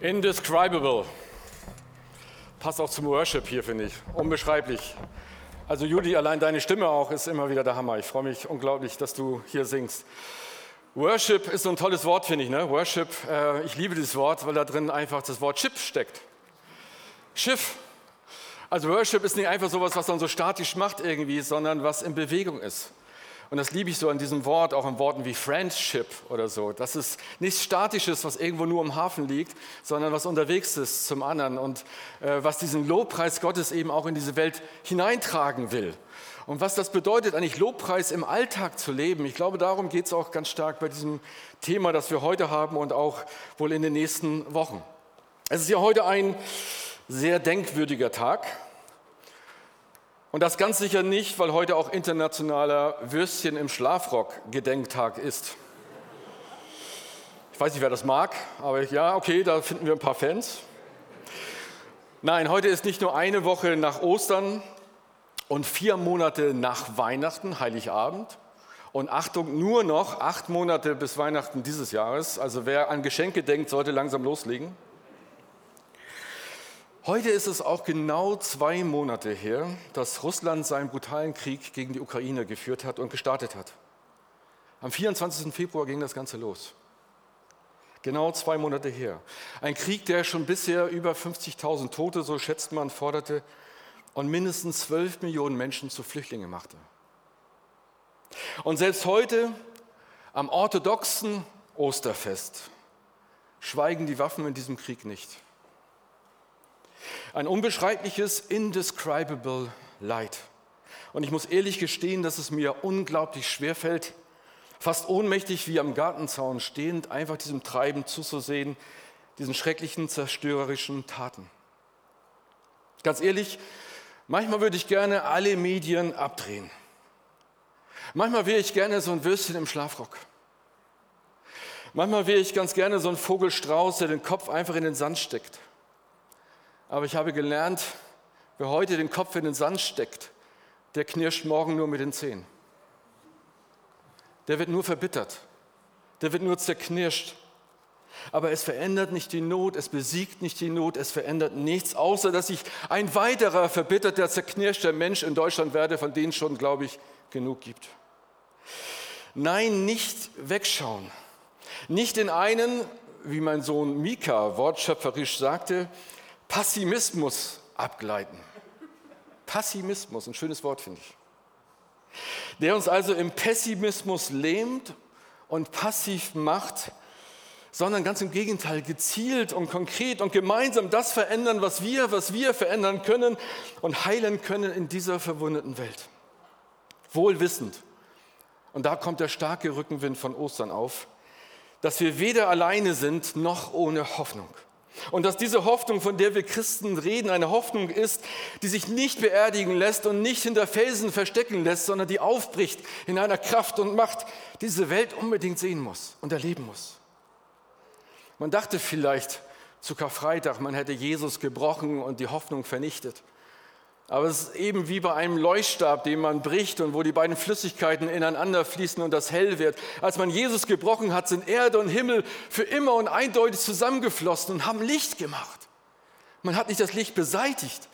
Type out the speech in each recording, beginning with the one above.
Indescribable. Passt auch zum Worship hier, finde ich. Unbeschreiblich. Also Judy, allein deine Stimme auch ist immer wieder der Hammer. Ich freue mich unglaublich, dass du hier singst. Worship ist so ein tolles Wort, finde ich. Ne? Worship, äh, ich liebe dieses Wort, weil da drin einfach das Wort Chip steckt. Schiff. Also Worship ist nicht einfach sowas, was man so statisch macht irgendwie, sondern was in Bewegung ist. Und das liebe ich so an diesem Wort, auch in Worten wie Friendship oder so. Das ist nichts Statisches, was irgendwo nur im Hafen liegt, sondern was unterwegs ist zum anderen und äh, was diesen Lobpreis Gottes eben auch in diese Welt hineintragen will. Und was das bedeutet, eigentlich Lobpreis im Alltag zu leben, ich glaube, darum geht es auch ganz stark bei diesem Thema, das wir heute haben und auch wohl in den nächsten Wochen. Es ist ja heute ein sehr denkwürdiger Tag. Und das ganz sicher nicht, weil heute auch internationaler Würstchen im Schlafrock Gedenktag ist. Ich weiß nicht, wer das mag, aber ja, okay, da finden wir ein paar Fans. Nein, heute ist nicht nur eine Woche nach Ostern und vier Monate nach Weihnachten, Heiligabend. Und Achtung, nur noch acht Monate bis Weihnachten dieses Jahres. Also wer an Geschenke denkt, sollte langsam loslegen. Heute ist es auch genau zwei Monate her, dass Russland seinen brutalen Krieg gegen die Ukraine geführt hat und gestartet hat. Am 24. Februar ging das Ganze los. Genau zwei Monate her. Ein Krieg, der schon bisher über 50.000 Tote, so schätzt man, forderte und mindestens 12 Millionen Menschen zu Flüchtlingen machte. Und selbst heute, am orthodoxen Osterfest, schweigen die Waffen in diesem Krieg nicht. Ein unbeschreibliches, indescribable Leid. Und ich muss ehrlich gestehen, dass es mir unglaublich schwer fällt, fast ohnmächtig wie am Gartenzaun stehend, einfach diesem Treiben zuzusehen, diesen schrecklichen, zerstörerischen Taten. Ganz ehrlich, manchmal würde ich gerne alle Medien abdrehen. Manchmal wäre ich gerne so ein Würstchen im Schlafrock. Manchmal wäre ich ganz gerne so ein Vogelstrauß, der den Kopf einfach in den Sand steckt. Aber ich habe gelernt, wer heute den Kopf in den Sand steckt, der knirscht morgen nur mit den Zähnen. Der wird nur verbittert. Der wird nur zerknirscht. Aber es verändert nicht die Not, es besiegt nicht die Not, es verändert nichts, außer dass ich ein weiterer verbitterter, zerknirschter Mensch in Deutschland werde, von denen schon, glaube ich, genug gibt. Nein, nicht wegschauen. Nicht in einen, wie mein Sohn Mika wortschöpferisch sagte, Passimismus abgleiten. Passimismus, ein schönes Wort finde ich. Der uns also im Pessimismus lähmt und passiv macht, sondern ganz im Gegenteil, gezielt und konkret und gemeinsam das verändern, was wir, was wir verändern können und heilen können in dieser verwundeten Welt. Wohlwissend, und da kommt der starke Rückenwind von Ostern auf, dass wir weder alleine sind noch ohne Hoffnung. Und dass diese Hoffnung, von der wir Christen reden, eine Hoffnung ist, die sich nicht beerdigen lässt und nicht hinter Felsen verstecken lässt, sondern die aufbricht in einer Kraft und Macht, die diese Welt unbedingt sehen muss und erleben muss. Man dachte vielleicht zu Karfreitag, man hätte Jesus gebrochen und die Hoffnung vernichtet. Aber es ist eben wie bei einem Leuchtstab, den man bricht und wo die beiden Flüssigkeiten ineinander fließen und das hell wird. Als man Jesus gebrochen hat, sind Erde und Himmel für immer und eindeutig zusammengeflossen und haben Licht gemacht. Man hat nicht das Licht beseitigt,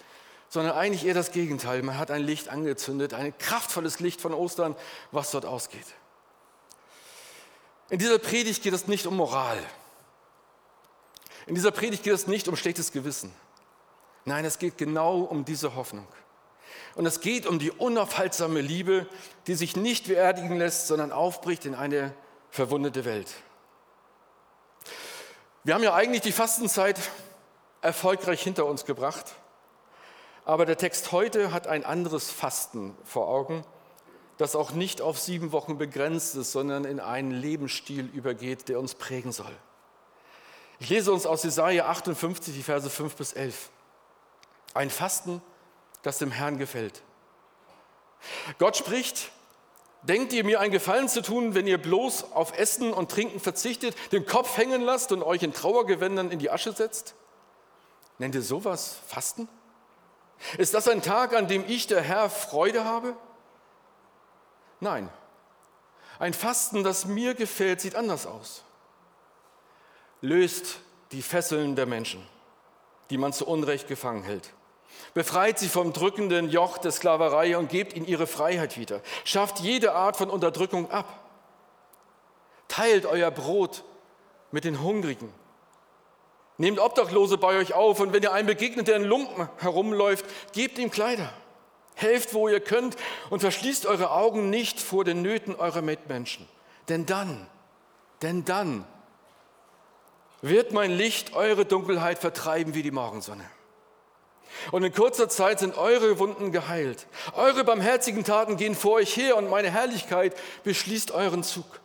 sondern eigentlich eher das Gegenteil. Man hat ein Licht angezündet, ein kraftvolles Licht von Ostern, was dort ausgeht. In dieser Predigt geht es nicht um Moral. In dieser Predigt geht es nicht um schlechtes Gewissen. Nein, es geht genau um diese Hoffnung. Und es geht um die unaufhaltsame Liebe, die sich nicht beerdigen lässt, sondern aufbricht in eine verwundete Welt. Wir haben ja eigentlich die Fastenzeit erfolgreich hinter uns gebracht, aber der Text heute hat ein anderes Fasten vor Augen, das auch nicht auf sieben Wochen begrenzt ist, sondern in einen Lebensstil übergeht, der uns prägen soll. Ich lese uns aus Jesaja 58, die Verse 5 bis 11. Ein Fasten, das dem Herrn gefällt. Gott spricht, denkt ihr mir einen Gefallen zu tun, wenn ihr bloß auf Essen und Trinken verzichtet, den Kopf hängen lasst und euch in Trauergewändern in die Asche setzt? Nennt ihr sowas Fasten? Ist das ein Tag, an dem ich, der Herr, Freude habe? Nein. Ein Fasten, das mir gefällt, sieht anders aus. Löst die Fesseln der Menschen, die man zu Unrecht gefangen hält. Befreit sie vom drückenden Joch der Sklaverei und gebt ihnen ihre Freiheit wieder. Schafft jede Art von Unterdrückung ab. Teilt euer Brot mit den Hungrigen. Nehmt Obdachlose bei euch auf und wenn ihr einem begegnet, der in Lumpen herumläuft, gebt ihm Kleider. Helft, wo ihr könnt und verschließt eure Augen nicht vor den Nöten eurer Mitmenschen. Denn dann, denn dann wird mein Licht eure Dunkelheit vertreiben wie die Morgensonne. Und in kurzer Zeit sind eure Wunden geheilt. Eure barmherzigen Taten gehen vor euch her und meine Herrlichkeit beschließt euren Zug.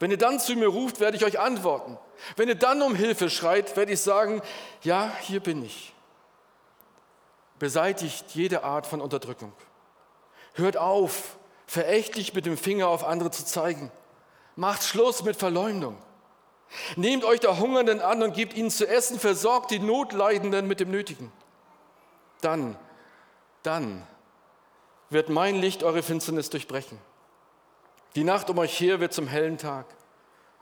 Wenn ihr dann zu mir ruft, werde ich euch antworten. Wenn ihr dann um Hilfe schreit, werde ich sagen, ja, hier bin ich. Beseitigt jede Art von Unterdrückung. Hört auf, verächtlich mit dem Finger auf andere zu zeigen. Macht Schluss mit Verleumdung. Nehmt euch der Hungernden an und gebt ihnen zu essen, versorgt die Notleidenden mit dem Nötigen. Dann, dann wird mein Licht eure Finsternis durchbrechen. Die Nacht um euch her wird zum hellen Tag.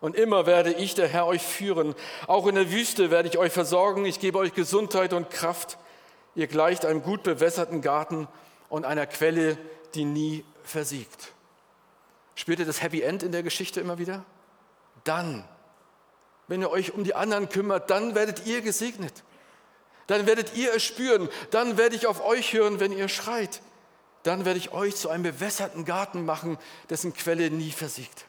Und immer werde ich, der Herr, euch führen. Auch in der Wüste werde ich euch versorgen. Ich gebe euch Gesundheit und Kraft. Ihr gleicht einem gut bewässerten Garten und einer Quelle, die nie versiegt. Spürt ihr das Happy End in der Geschichte immer wieder? Dann, wenn ihr euch um die anderen kümmert, dann werdet ihr gesegnet. Dann werdet ihr es spüren. Dann werde ich auf euch hören, wenn ihr schreit. Dann werde ich euch zu einem bewässerten Garten machen, dessen Quelle nie versiegt.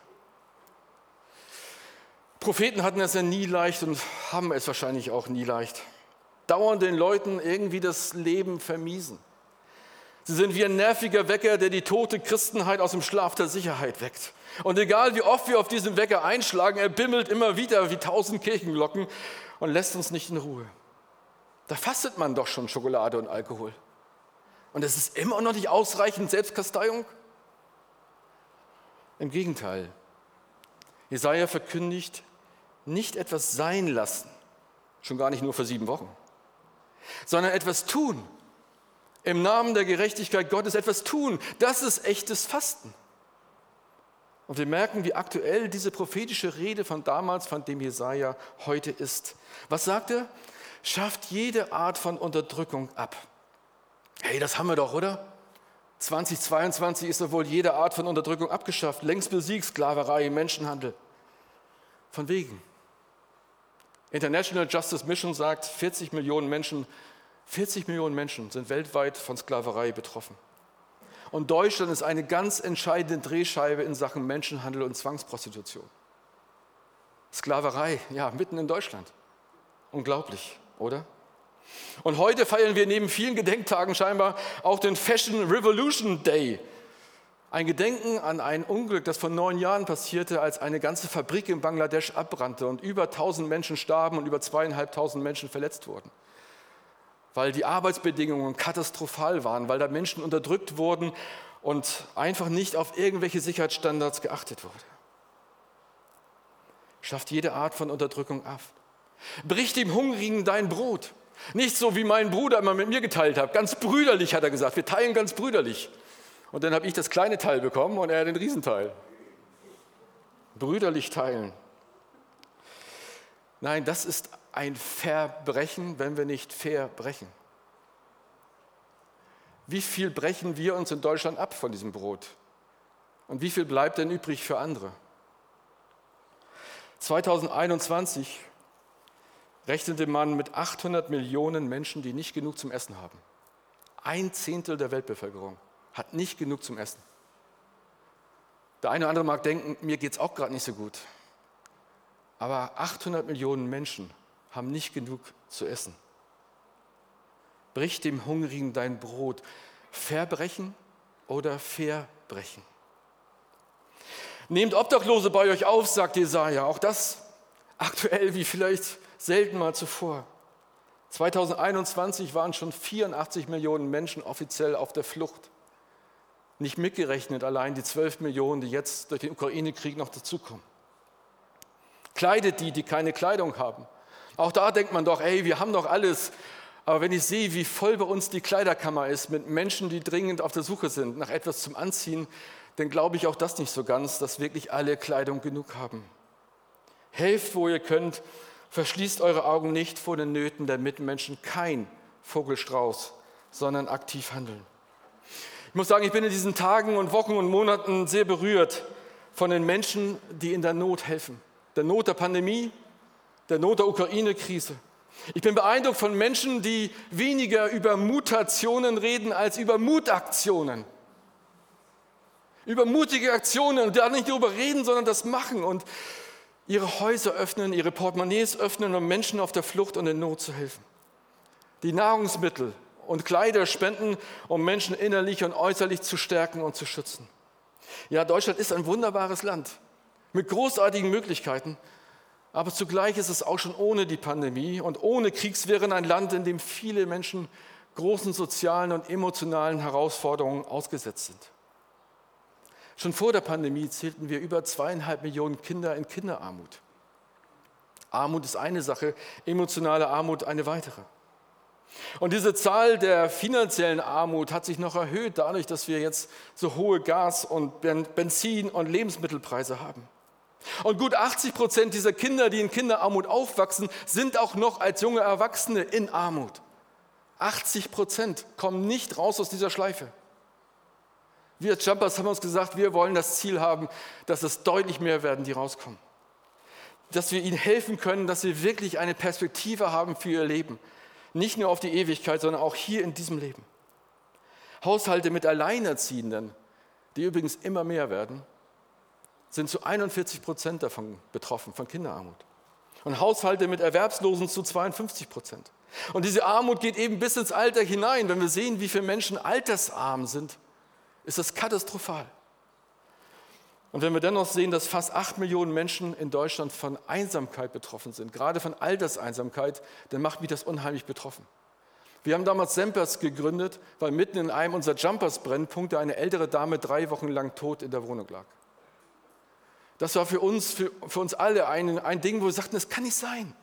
Propheten hatten es ja nie leicht und haben es wahrscheinlich auch nie leicht. Dauernd den Leuten irgendwie das Leben vermiesen. Sie sind wie ein nerviger Wecker, der die tote Christenheit aus dem Schlaf der Sicherheit weckt. Und egal wie oft wir auf diesen Wecker einschlagen, er bimmelt immer wieder wie tausend Kirchenglocken und lässt uns nicht in Ruhe. Da fastet man doch schon Schokolade und Alkohol. Und es ist immer noch nicht ausreichend Selbstkasteiung? Im Gegenteil. Jesaja verkündigt, nicht etwas sein lassen, schon gar nicht nur für sieben Wochen, sondern etwas tun. Im Namen der Gerechtigkeit Gottes etwas tun. Das ist echtes Fasten. Und wir merken, wie aktuell diese prophetische Rede von damals, von dem Jesaja heute ist. Was sagt er? Schafft jede Art von Unterdrückung ab. Hey, das haben wir doch, oder? 2022 ist doch wohl jede Art von Unterdrückung abgeschafft. Längst besiegt Sklaverei, Menschenhandel. Von wegen. International Justice Mission sagt, 40 Millionen Menschen, 40 Millionen Menschen sind weltweit von Sklaverei betroffen. Und Deutschland ist eine ganz entscheidende Drehscheibe in Sachen Menschenhandel und Zwangsprostitution. Sklaverei, ja, mitten in Deutschland. Unglaublich, oder? Und heute feiern wir neben vielen Gedenktagen scheinbar auch den Fashion Revolution Day. Ein Gedenken an ein Unglück, das vor neun Jahren passierte, als eine ganze Fabrik in Bangladesch abbrannte und über 1000 Menschen starben und über zweieinhalbtausend Menschen verletzt wurden. Weil die Arbeitsbedingungen katastrophal waren, weil da Menschen unterdrückt wurden und einfach nicht auf irgendwelche Sicherheitsstandards geachtet wurde. Schafft jede Art von Unterdrückung ab. Bricht dem Hungrigen dein Brot. Nicht so, wie mein Bruder immer mit mir geteilt hat. Ganz brüderlich hat er gesagt. Wir teilen ganz brüderlich. Und dann habe ich das kleine Teil bekommen und er den Riesenteil. Brüderlich teilen. Nein, das ist ein Verbrechen, wenn wir nicht fair brechen. Wie viel brechen wir uns in Deutschland ab von diesem Brot? Und wie viel bleibt denn übrig für andere? 2021 rechnete man mit 800 Millionen Menschen, die nicht genug zum Essen haben. Ein Zehntel der Weltbevölkerung hat nicht genug zum Essen. Der eine oder andere mag denken, mir geht es auch gerade nicht so gut. Aber 800 Millionen Menschen haben nicht genug zu essen. Brich dem Hungrigen dein Brot. Verbrechen oder verbrechen. Nehmt Obdachlose bei euch auf, sagt Jesaja. Auch das aktuell wie vielleicht selten mal zuvor. 2021 waren schon 84 Millionen Menschen offiziell auf der Flucht. Nicht mitgerechnet allein die 12 Millionen, die jetzt durch den Ukraine-Krieg noch dazukommen. Kleidet die, die keine Kleidung haben. Auch da denkt man doch, ey, wir haben doch alles. Aber wenn ich sehe, wie voll bei uns die Kleiderkammer ist mit Menschen, die dringend auf der Suche sind nach etwas zum Anziehen, dann glaube ich auch das nicht so ganz, dass wirklich alle Kleidung genug haben. Helft, wo ihr könnt Verschließt eure Augen nicht vor den Nöten der Mitmenschen. Kein Vogelstrauß, sondern aktiv handeln. Ich muss sagen, ich bin in diesen Tagen und Wochen und Monaten sehr berührt von den Menschen, die in der Not helfen. Der Not der Pandemie, der Not der Ukraine-Krise. Ich bin beeindruckt von Menschen, die weniger über Mutationen reden als über Mutaktionen. Über mutige Aktionen und da nicht darüber reden, sondern das machen und ihre Häuser öffnen, ihre Portemonnaies öffnen, um Menschen auf der Flucht und in Not zu helfen. Die Nahrungsmittel und Kleider spenden, um Menschen innerlich und äußerlich zu stärken und zu schützen. Ja, Deutschland ist ein wunderbares Land mit großartigen Möglichkeiten, aber zugleich ist es auch schon ohne die Pandemie und ohne Kriegswehren ein Land, in dem viele Menschen großen sozialen und emotionalen Herausforderungen ausgesetzt sind. Schon vor der Pandemie zählten wir über zweieinhalb Millionen Kinder in Kinderarmut. Armut ist eine Sache, emotionale Armut eine weitere. Und diese Zahl der finanziellen Armut hat sich noch erhöht dadurch, dass wir jetzt so hohe Gas- und Benzin- und Lebensmittelpreise haben. Und gut 80 Prozent dieser Kinder, die in Kinderarmut aufwachsen, sind auch noch als junge Erwachsene in Armut. 80 Prozent kommen nicht raus aus dieser Schleife. Wir als Jumpers haben uns gesagt, wir wollen das Ziel haben, dass es deutlich mehr werden, die rauskommen. Dass wir ihnen helfen können, dass sie wirklich eine Perspektive haben für ihr Leben. Nicht nur auf die Ewigkeit, sondern auch hier in diesem Leben. Haushalte mit Alleinerziehenden, die übrigens immer mehr werden, sind zu 41 Prozent davon betroffen, von Kinderarmut. Und Haushalte mit Erwerbslosen zu 52 Prozent. Und diese Armut geht eben bis ins Alter hinein. Wenn wir sehen, wie viele Menschen altersarm sind, ist das katastrophal. Und wenn wir dennoch sehen, dass fast acht Millionen Menschen in Deutschland von Einsamkeit betroffen sind, gerade von Alterseinsamkeit, dann macht mich das unheimlich betroffen. Wir haben damals Sempers gegründet, weil mitten in einem unserer Jumpers-Brennpunkte eine ältere Dame drei Wochen lang tot in der Wohnung lag. Das war für uns, für, für uns alle ein, ein Ding, wo wir sagten, das kann nicht sein.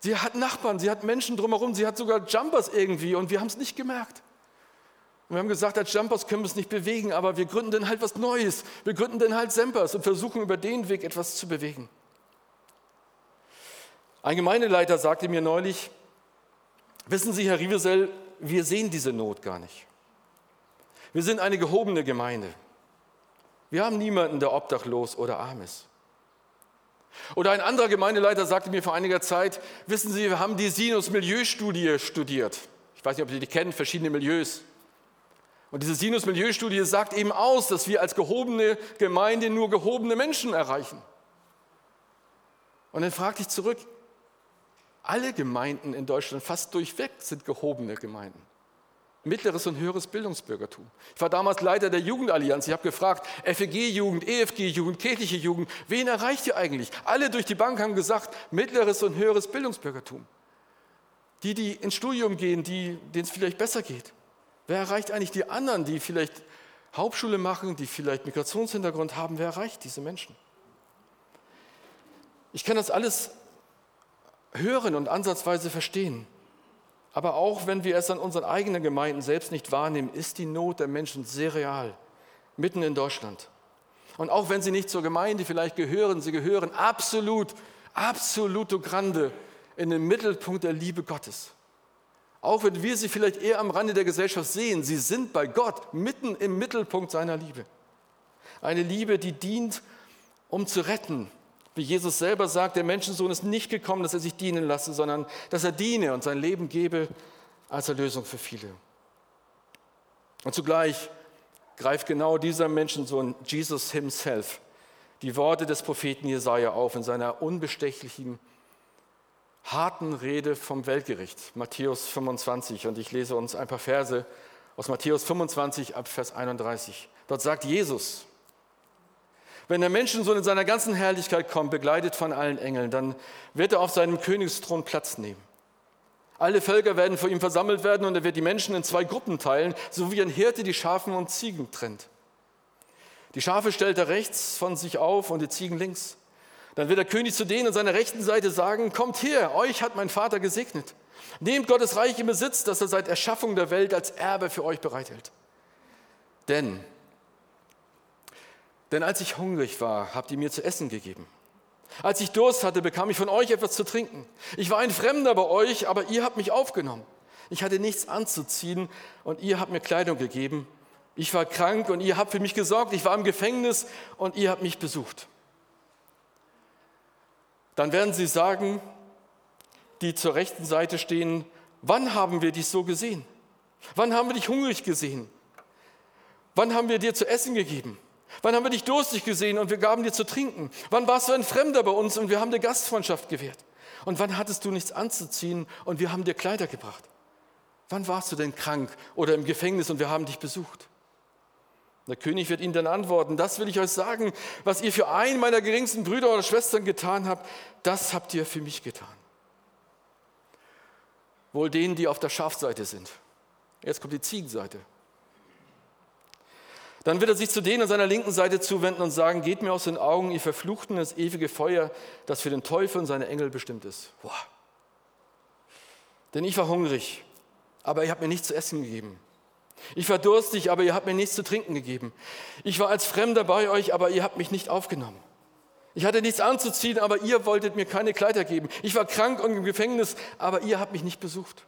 Sie hat Nachbarn, sie hat Menschen drumherum, sie hat sogar Jumpers irgendwie und wir haben es nicht gemerkt. Und wir haben gesagt, als Jumpers können wir es nicht bewegen, aber wir gründen dann halt was Neues. Wir gründen dann halt Sempers und versuchen über den Weg etwas zu bewegen. Ein Gemeindeleiter sagte mir neulich, wissen Sie, Herr Rievesel, wir sehen diese Not gar nicht. Wir sind eine gehobene Gemeinde. Wir haben niemanden, der obdachlos oder arm ist. Oder ein anderer Gemeindeleiter sagte mir vor einiger Zeit, wissen Sie, wir haben die Sinus-Milieustudie studiert. Ich weiß nicht, ob Sie die kennen, verschiedene Milieus. Und diese Sinus-Milieustudie sagt eben aus, dass wir als gehobene Gemeinde nur gehobene Menschen erreichen. Und dann fragte ich zurück, alle Gemeinden in Deutschland fast durchweg sind gehobene Gemeinden mittleres und höheres Bildungsbürgertum. Ich war damals Leiter der Jugendallianz. Ich habe gefragt, FEG-Jugend, EFG-Jugend, kirchliche Jugend, wen erreicht ihr eigentlich? Alle durch die Bank haben gesagt, mittleres und höheres Bildungsbürgertum. Die, die ins Studium gehen, denen es vielleicht besser geht. Wer erreicht eigentlich die anderen, die vielleicht Hauptschule machen, die vielleicht Migrationshintergrund haben? Wer erreicht diese Menschen? Ich kann das alles hören und ansatzweise verstehen. Aber auch wenn wir es an unseren eigenen Gemeinden selbst nicht wahrnehmen, ist die Not der Menschen sehr real, mitten in Deutschland. Und auch wenn sie nicht zur Gemeinde vielleicht gehören, sie gehören absolut, absoluto grande in den Mittelpunkt der Liebe Gottes. Auch wenn wir sie vielleicht eher am Rande der Gesellschaft sehen, sie sind bei Gott mitten im Mittelpunkt seiner Liebe. Eine Liebe, die dient, um zu retten, wie Jesus selber sagt, der Menschensohn ist nicht gekommen, dass er sich dienen lasse, sondern dass er diene und sein Leben gebe als Erlösung für viele. Und zugleich greift genau dieser Menschensohn, Jesus himself, die Worte des Propheten Jesaja auf in seiner unbestechlichen, harten Rede vom Weltgericht, Matthäus 25. Und ich lese uns ein paar Verse aus Matthäus 25 ab Vers 31. Dort sagt Jesus, wenn der Menschensohn in seiner ganzen Herrlichkeit kommt, begleitet von allen Engeln, dann wird er auf seinem Königsthron Platz nehmen. Alle Völker werden vor ihm versammelt werden und er wird die Menschen in zwei Gruppen teilen, so wie ein Hirte die Schafen und Ziegen trennt. Die Schafe stellt er rechts von sich auf und die Ziegen links. Dann wird der König zu denen an seiner rechten Seite sagen, kommt her, euch hat mein Vater gesegnet. Nehmt Gottes Reich in Besitz, das er seit Erschaffung der Welt als Erbe für euch bereithält. Denn denn als ich hungrig war, habt ihr mir zu essen gegeben. Als ich Durst hatte, bekam ich von euch etwas zu trinken. Ich war ein Fremder bei euch, aber ihr habt mich aufgenommen. Ich hatte nichts anzuziehen und ihr habt mir Kleidung gegeben. Ich war krank und ihr habt für mich gesorgt. Ich war im Gefängnis und ihr habt mich besucht. Dann werden sie sagen, die zur rechten Seite stehen, wann haben wir dich so gesehen? Wann haben wir dich hungrig gesehen? Wann haben wir dir zu essen gegeben? Wann haben wir dich durstig gesehen und wir gaben dir zu trinken? Wann warst du ein Fremder bei uns und wir haben dir Gastfreundschaft gewährt? Und wann hattest du nichts anzuziehen und wir haben dir Kleider gebracht? Wann warst du denn krank oder im Gefängnis und wir haben dich besucht? Der König wird ihnen dann antworten, das will ich euch sagen, was ihr für einen meiner geringsten Brüder oder Schwestern getan habt, das habt ihr für mich getan. Wohl denen, die auf der Schafseite sind. Jetzt kommt die Ziegenseite. Dann wird er sich zu denen an seiner linken Seite zuwenden und sagen, geht mir aus den Augen, ihr Verfluchten, das ewige Feuer, das für den Teufel und seine Engel bestimmt ist. Boah. Denn ich war hungrig, aber ihr habt mir nichts zu essen gegeben. Ich war durstig, aber ihr habt mir nichts zu trinken gegeben. Ich war als Fremder bei euch, aber ihr habt mich nicht aufgenommen. Ich hatte nichts anzuziehen, aber ihr wolltet mir keine Kleider geben. Ich war krank und im Gefängnis, aber ihr habt mich nicht besucht.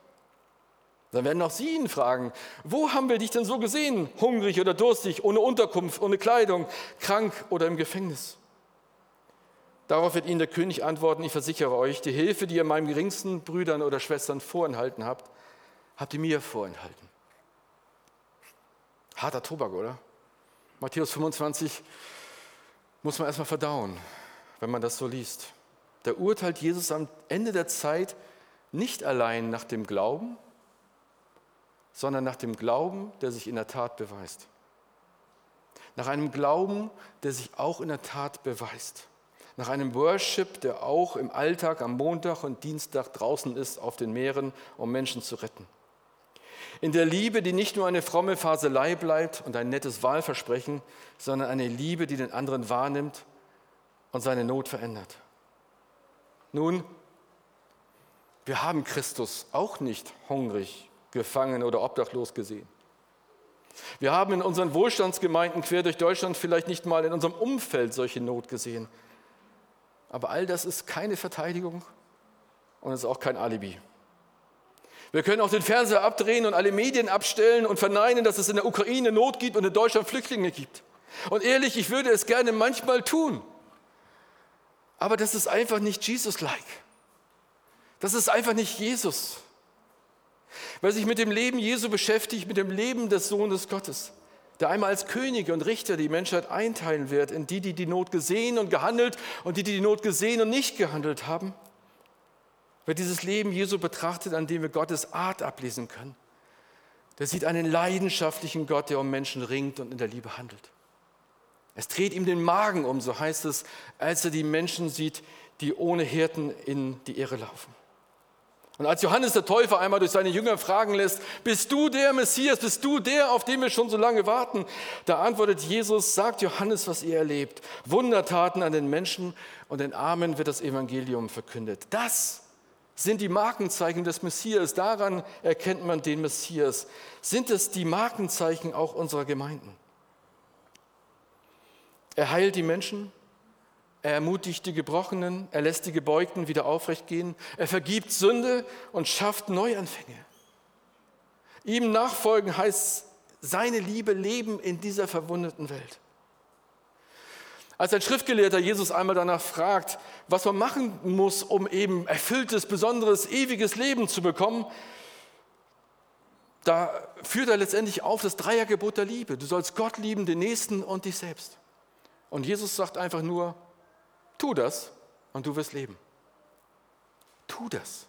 Dann werden auch sie ihn fragen, wo haben wir dich denn so gesehen? Hungrig oder durstig, ohne Unterkunft, ohne Kleidung, krank oder im Gefängnis? Darauf wird ihnen der König antworten, ich versichere euch, die Hilfe, die ihr meinen geringsten Brüdern oder Schwestern vorenthalten habt, habt ihr mir vorenthalten. Harter Tobak, oder? Matthäus 25 muss man erstmal verdauen, wenn man das so liest. Da urteilt Jesus am Ende der Zeit nicht allein nach dem Glauben, sondern nach dem Glauben, der sich in der Tat beweist. Nach einem Glauben, der sich auch in der Tat beweist. Nach einem Worship, der auch im Alltag am Montag und Dienstag draußen ist auf den Meeren, um Menschen zu retten. In der Liebe, die nicht nur eine fromme Faselei bleibt und ein nettes Wahlversprechen, sondern eine Liebe, die den anderen wahrnimmt und seine Not verändert. Nun, wir haben Christus auch nicht hungrig gefangen oder obdachlos gesehen. Wir haben in unseren Wohlstandsgemeinden quer durch Deutschland vielleicht nicht mal in unserem Umfeld solche Not gesehen. Aber all das ist keine Verteidigung und ist auch kein Alibi. Wir können auch den Fernseher abdrehen und alle Medien abstellen und verneinen, dass es in der Ukraine Not gibt und in Deutschland Flüchtlinge gibt. Und ehrlich, ich würde es gerne manchmal tun. Aber das ist einfach nicht Jesus-like. Das ist einfach nicht Jesus. Wer sich mit dem Leben Jesu beschäftigt, mit dem Leben des Sohnes Gottes, der einmal als König und Richter die Menschheit einteilen wird in die, die die Not gesehen und gehandelt und die, die die Not gesehen und nicht gehandelt haben. Wer dieses Leben Jesu betrachtet, an dem wir Gottes Art ablesen können, der sieht einen leidenschaftlichen Gott, der um Menschen ringt und in der Liebe handelt. Es dreht ihm den Magen um, so heißt es, als er die Menschen sieht, die ohne Hirten in die Irre laufen. Und als Johannes der Täufer einmal durch seine Jünger fragen lässt, bist du der Messias, bist du der, auf den wir schon so lange warten? Da antwortet Jesus, sagt Johannes, was ihr erlebt. Wundertaten an den Menschen und den Armen wird das Evangelium verkündet. Das sind die Markenzeichen des Messias. Daran erkennt man den Messias. Sind es die Markenzeichen auch unserer Gemeinden? Er heilt die Menschen, er ermutigt die Gebrochenen, er lässt die Gebeugten wieder aufrecht gehen, er vergibt Sünde und schafft Neuanfänge. Ihm nachfolgen heißt seine Liebe leben in dieser verwundeten Welt. Als ein Schriftgelehrter Jesus einmal danach fragt, was man machen muss, um eben erfülltes, besonderes, ewiges Leben zu bekommen, da führt er letztendlich auf das Dreiergebot der Liebe. Du sollst Gott lieben, den Nächsten und dich selbst. Und Jesus sagt einfach nur, Tu das und du wirst leben. Tu das.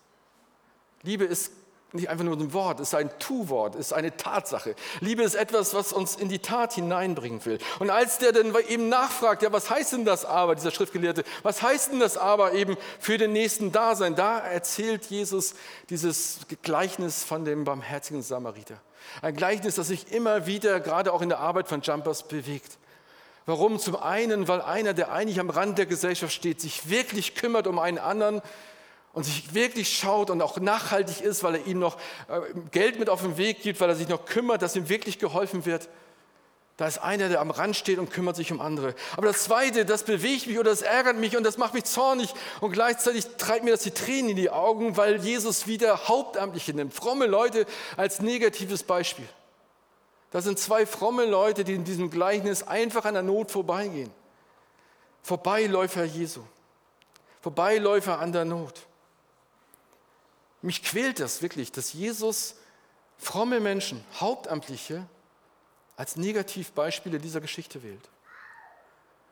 Liebe ist nicht einfach nur ein Wort, es ist ein Tu-Wort, es ist eine Tatsache. Liebe ist etwas, was uns in die Tat hineinbringen will. Und als der dann eben nachfragt, ja, was heißt denn das aber, dieser Schriftgelehrte, was heißt denn das aber eben für den nächsten Dasein, da erzählt Jesus dieses Gleichnis von dem barmherzigen Samariter. Ein Gleichnis, das sich immer wieder, gerade auch in der Arbeit von Jumpers, bewegt. Warum? Zum einen, weil einer, der eigentlich am Rand der Gesellschaft steht, sich wirklich kümmert um einen anderen und sich wirklich schaut und auch nachhaltig ist, weil er ihm noch äh, Geld mit auf den Weg gibt, weil er sich noch kümmert, dass ihm wirklich geholfen wird. Da ist einer, der am Rand steht und kümmert sich um andere. Aber das Zweite, das bewegt mich oder das ärgert mich und das macht mich zornig und gleichzeitig treibt mir das die Tränen in die Augen, weil Jesus wieder Hauptamtliche nimmt, fromme Leute als negatives Beispiel. Das sind zwei fromme Leute, die in diesem Gleichnis einfach an der Not vorbeigehen. Vorbeiläufer Jesu. Vorbeiläufer an der Not. Mich quält das wirklich, dass Jesus fromme Menschen, Hauptamtliche, als Negativbeispiele dieser Geschichte wählt.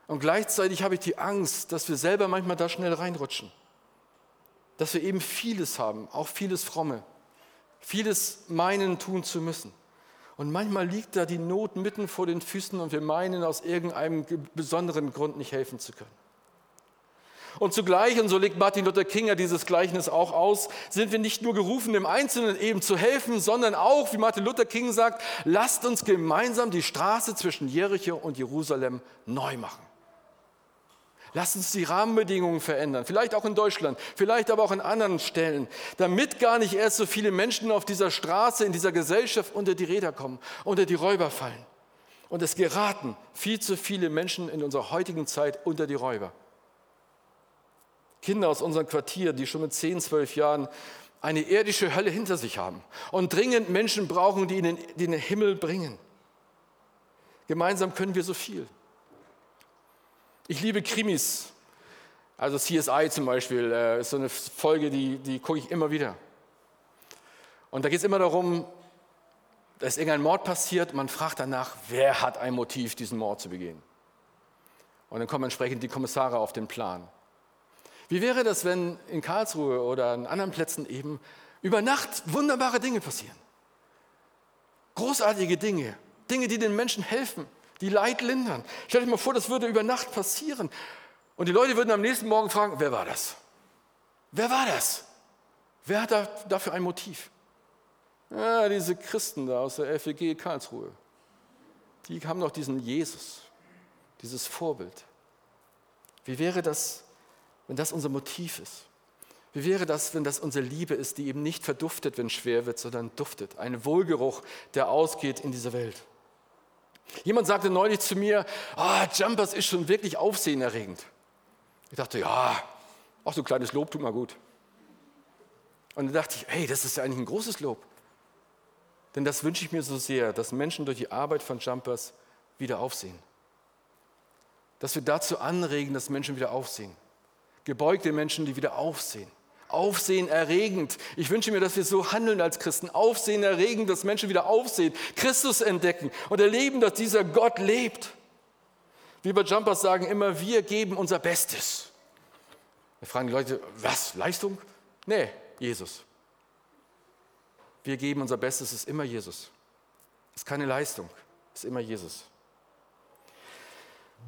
Und gleichzeitig habe ich die Angst, dass wir selber manchmal da schnell reinrutschen. Dass wir eben vieles haben, auch vieles Fromme, vieles meinen tun zu müssen. Und manchmal liegt da die Not mitten vor den Füßen und wir meinen aus irgendeinem besonderen Grund nicht helfen zu können. Und zugleich, und so legt Martin Luther King ja dieses Gleichnis auch aus, sind wir nicht nur gerufen, dem Einzelnen eben zu helfen, sondern auch, wie Martin Luther King sagt, lasst uns gemeinsam die Straße zwischen Jericho und Jerusalem neu machen. Lasst uns die Rahmenbedingungen verändern, vielleicht auch in Deutschland, vielleicht aber auch in anderen Stellen, damit gar nicht erst so viele Menschen auf dieser Straße, in dieser Gesellschaft unter die Räder kommen, unter die Räuber fallen. Und es geraten viel zu viele Menschen in unserer heutigen Zeit unter die Räuber. Kinder aus unserem Quartier, die schon mit 10, 12 Jahren eine irdische Hölle hinter sich haben und dringend Menschen brauchen, die ihnen den Himmel bringen. Gemeinsam können wir so viel. Ich liebe Krimis. Also CSI zum Beispiel äh, ist so eine Folge, die, die gucke ich immer wieder. Und da geht es immer darum, dass irgendein Mord passiert. Man fragt danach, wer hat ein Motiv, diesen Mord zu begehen. Und dann kommen entsprechend die Kommissare auf den Plan. Wie wäre das, wenn in Karlsruhe oder an anderen Plätzen eben über Nacht wunderbare Dinge passieren? Großartige Dinge, Dinge, die den Menschen helfen, die Leid lindern. Stell dir mal vor, das würde über Nacht passieren. Und die Leute würden am nächsten Morgen fragen, wer war das? Wer war das? Wer hat da, dafür ein Motiv? Ja, diese Christen da aus der FEG Karlsruhe. Die haben doch diesen Jesus, dieses Vorbild. Wie wäre das, wenn das unser Motiv ist? Wie wäre das, wenn das unsere Liebe ist, die eben nicht verduftet, wenn schwer wird, sondern duftet? Ein Wohlgeruch, der ausgeht in diese Welt. Jemand sagte neulich zu mir, ah, Jumpers ist schon wirklich aufsehenerregend. Ich dachte, ja, auch so ein kleines Lob tut mal gut. Und dann dachte ich, hey, das ist ja eigentlich ein großes Lob. Denn das wünsche ich mir so sehr, dass Menschen durch die Arbeit von Jumpers wieder aufsehen. Dass wir dazu anregen, dass Menschen wieder aufsehen. Gebeugte Menschen, die wieder aufsehen. Aufsehen erregend. Ich wünsche mir, dass wir so handeln als Christen. Aufsehen erregend, dass Menschen wieder aufsehen, Christus entdecken und erleben, dass dieser Gott lebt. Wie bei Jumpers sagen immer, wir geben unser Bestes. Da fragen die Leute, was, Leistung? Nee, Jesus. Wir geben unser Bestes, es ist immer Jesus. Es ist keine Leistung, ist immer Jesus.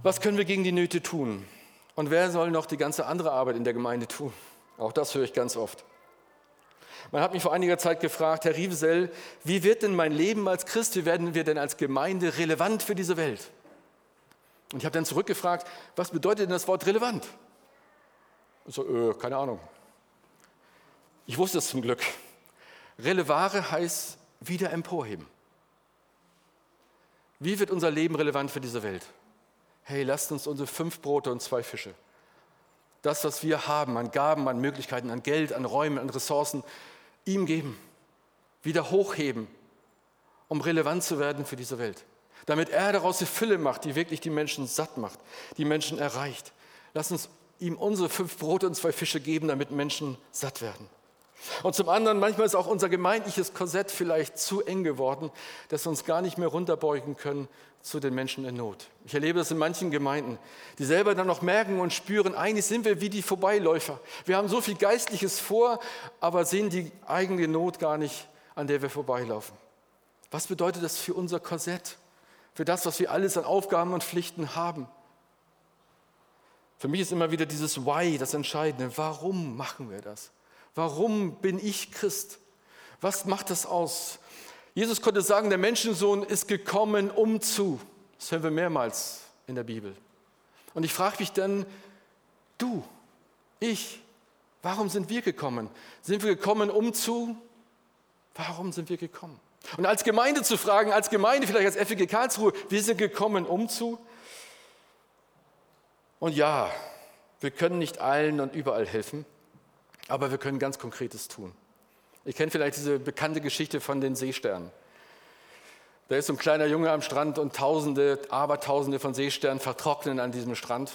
Was können wir gegen die Nöte tun? Und wer soll noch die ganze andere Arbeit in der Gemeinde tun? Auch das höre ich ganz oft. Man hat mich vor einiger Zeit gefragt, Herr Rievesell, wie wird denn mein Leben als Christ, wie werden wir denn als Gemeinde relevant für diese Welt? Und ich habe dann zurückgefragt, was bedeutet denn das Wort relevant? So, äh, keine Ahnung. Ich wusste es zum Glück. Relevare heißt wieder emporheben. Wie wird unser Leben relevant für diese Welt? Hey, lasst uns unsere fünf Brote und zwei Fische, das, was wir haben an Gaben, an Möglichkeiten, an Geld, an Räumen, an Ressourcen, ihm geben, wieder hochheben, um relevant zu werden für diese Welt. Damit er daraus die Fülle macht, die wirklich die Menschen satt macht, die Menschen erreicht. Lass uns ihm unsere fünf Brote und zwei Fische geben, damit Menschen satt werden. Und zum anderen, manchmal ist auch unser gemeindliches Korsett vielleicht zu eng geworden, dass wir uns gar nicht mehr runterbeugen können zu den Menschen in Not. Ich erlebe das in manchen Gemeinden, die selber dann noch merken und spüren, eigentlich sind wir wie die Vorbeiläufer. Wir haben so viel Geistliches vor, aber sehen die eigene Not gar nicht, an der wir vorbeilaufen. Was bedeutet das für unser Korsett? Für das, was wir alles an Aufgaben und Pflichten haben? Für mich ist immer wieder dieses Why das Entscheidende. Warum machen wir das? Warum bin ich Christ? Was macht das aus? Jesus konnte sagen, der Menschensohn ist gekommen, um zu. Das hören wir mehrmals in der Bibel. Und ich frage mich dann, du, ich, warum sind wir gekommen? Sind wir gekommen, um zu? Warum sind wir gekommen? Und als Gemeinde zu fragen, als Gemeinde, vielleicht als FEG Karlsruhe, wir sind gekommen, um zu. Und ja, wir können nicht allen und überall helfen, aber wir können ganz Konkretes tun. Ihr kennt vielleicht diese bekannte Geschichte von den Seesternen. Da ist so ein kleiner Junge am Strand und Tausende, Abertausende von Seesternen vertrocknen an diesem Strand.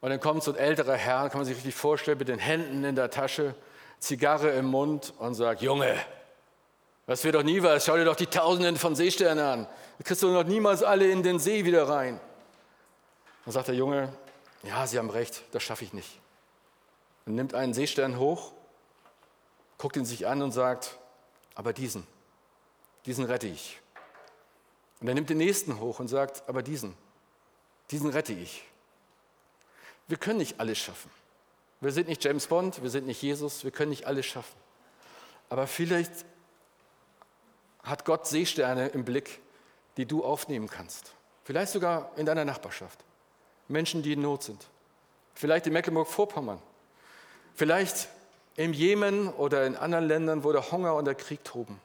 Und dann kommt so ein älterer Herr, kann man sich richtig vorstellen, mit den Händen in der Tasche, Zigarre im Mund und sagt, Junge, das wird doch nie was, schau dir doch die Tausenden von Seesternen an. Da kriegst du noch niemals alle in den See wieder rein. Dann sagt der Junge, ja, Sie haben recht, das schaffe ich nicht. Und nimmt einen Seestern hoch, guckt ihn sich an und sagt, aber diesen, diesen rette ich. Und er nimmt den nächsten hoch und sagt, aber diesen, diesen rette ich. Wir können nicht alles schaffen. Wir sind nicht James Bond, wir sind nicht Jesus, wir können nicht alles schaffen. Aber vielleicht hat Gott Seesterne im Blick, die du aufnehmen kannst. Vielleicht sogar in deiner Nachbarschaft. Menschen, die in Not sind. Vielleicht in Mecklenburg-Vorpommern. Vielleicht im Jemen oder in anderen Ländern, wo der Hunger und der Krieg toben.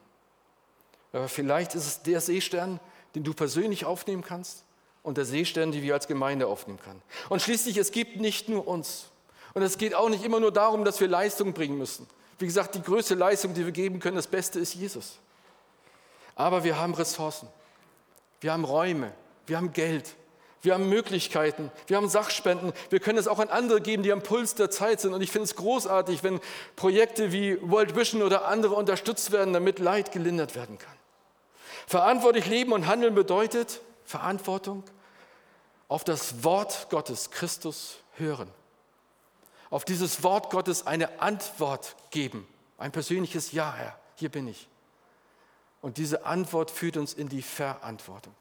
Aber vielleicht ist es der Seestern, den du persönlich aufnehmen kannst und der Seestern, die wir als Gemeinde aufnehmen können. Und schließlich, es gibt nicht nur uns. Und es geht auch nicht immer nur darum, dass wir Leistung bringen müssen. Wie gesagt, die größte Leistung, die wir geben können, das Beste ist Jesus. Aber wir haben Ressourcen, wir haben Räume, wir haben Geld, wir haben Möglichkeiten, wir haben Sachspenden, wir können es auch an andere geben, die am Puls der Zeit sind. Und ich finde es großartig, wenn Projekte wie World Vision oder andere unterstützt werden, damit Leid gelindert werden kann. Verantwortlich leben und handeln bedeutet Verantwortung auf das Wort Gottes, Christus, hören. Auf dieses Wort Gottes eine Antwort geben. Ein persönliches Ja, Herr, hier bin ich. Und diese Antwort führt uns in die Verantwortung.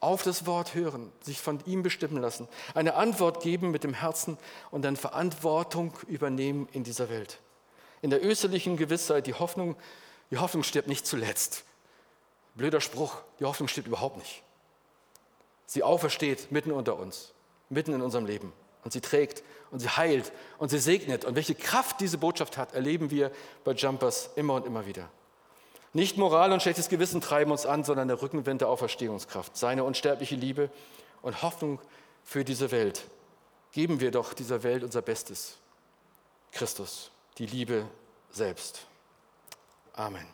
Auf das Wort hören, sich von ihm bestimmen lassen, eine Antwort geben mit dem Herzen und dann Verantwortung übernehmen in dieser Welt. In der österlichen Gewissheit, die Hoffnung, die Hoffnung stirbt nicht zuletzt. Blöder Spruch, die Hoffnung stirbt überhaupt nicht. Sie aufersteht mitten unter uns, mitten in unserem Leben. Und sie trägt und sie heilt und sie segnet. Und welche Kraft diese Botschaft hat, erleben wir bei Jumpers immer und immer wieder. Nicht Moral und schlechtes Gewissen treiben uns an, sondern der Rückenwind der Auferstehungskraft, seine unsterbliche Liebe und Hoffnung für diese Welt. Geben wir doch dieser Welt unser Bestes. Christus, die Liebe selbst. Amen.